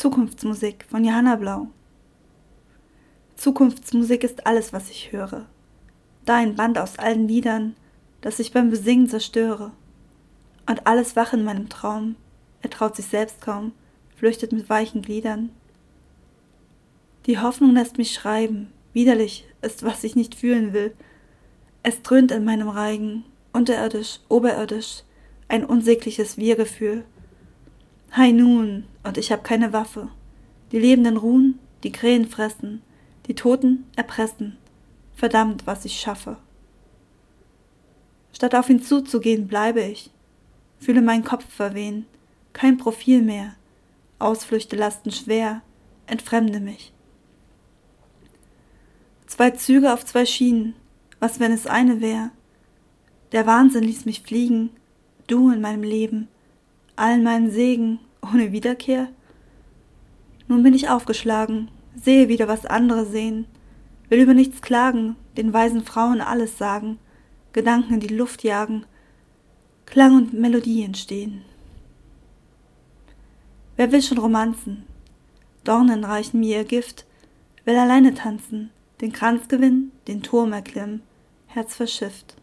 Zukunftsmusik von Johanna Blau. Zukunftsmusik ist alles, was ich höre. Da ein Band aus allen Liedern, das ich beim Besingen zerstöre. Und alles wach in meinem Traum, er traut sich selbst kaum, flüchtet mit weichen Gliedern. Die Hoffnung lässt mich schreiben, widerlich ist, was ich nicht fühlen will. Es dröhnt in meinem Reigen, unterirdisch, oberirdisch, ein unsägliches Wir-Gefühl. Hei nun, und ich hab keine Waffe. Die Lebenden ruhen, die Krähen fressen, die Toten erpressen. Verdammt, was ich schaffe. Statt auf ihn zuzugehen, bleibe ich, fühle meinen Kopf verwehen, kein Profil mehr, Ausflüchte lasten schwer, entfremde mich. Zwei Züge auf zwei Schienen, was wenn es eine wär? Der Wahnsinn ließ mich fliegen, du in meinem Leben, allen meinen Segen, ohne Wiederkehr? Nun bin ich aufgeschlagen, sehe wieder, was andere sehen, will über nichts klagen, den weisen Frauen alles sagen, Gedanken in die Luft jagen, Klang und Melodie entstehen. Wer will schon Romanzen? Dornen reichen mir ihr Gift, will alleine tanzen, den Kranz gewinnen, den Turm erklimmen, Herz verschifft.